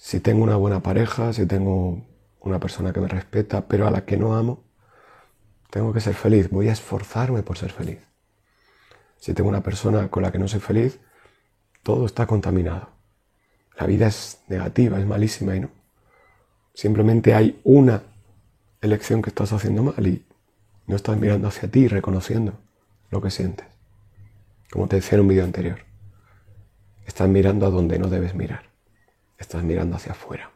Si tengo una buena pareja, si tengo una persona que me respeta, pero a la que no amo, tengo que ser feliz, voy a esforzarme por ser feliz. Si tengo una persona con la que no soy feliz, todo está contaminado. La vida es negativa, es malísima y no. Simplemente hay una elección que estás haciendo mal y no estás mirando hacia ti y reconociendo lo que sientes. Como te decía en un vídeo anterior, estás mirando a donde no debes mirar. Estás mirando hacia afuera.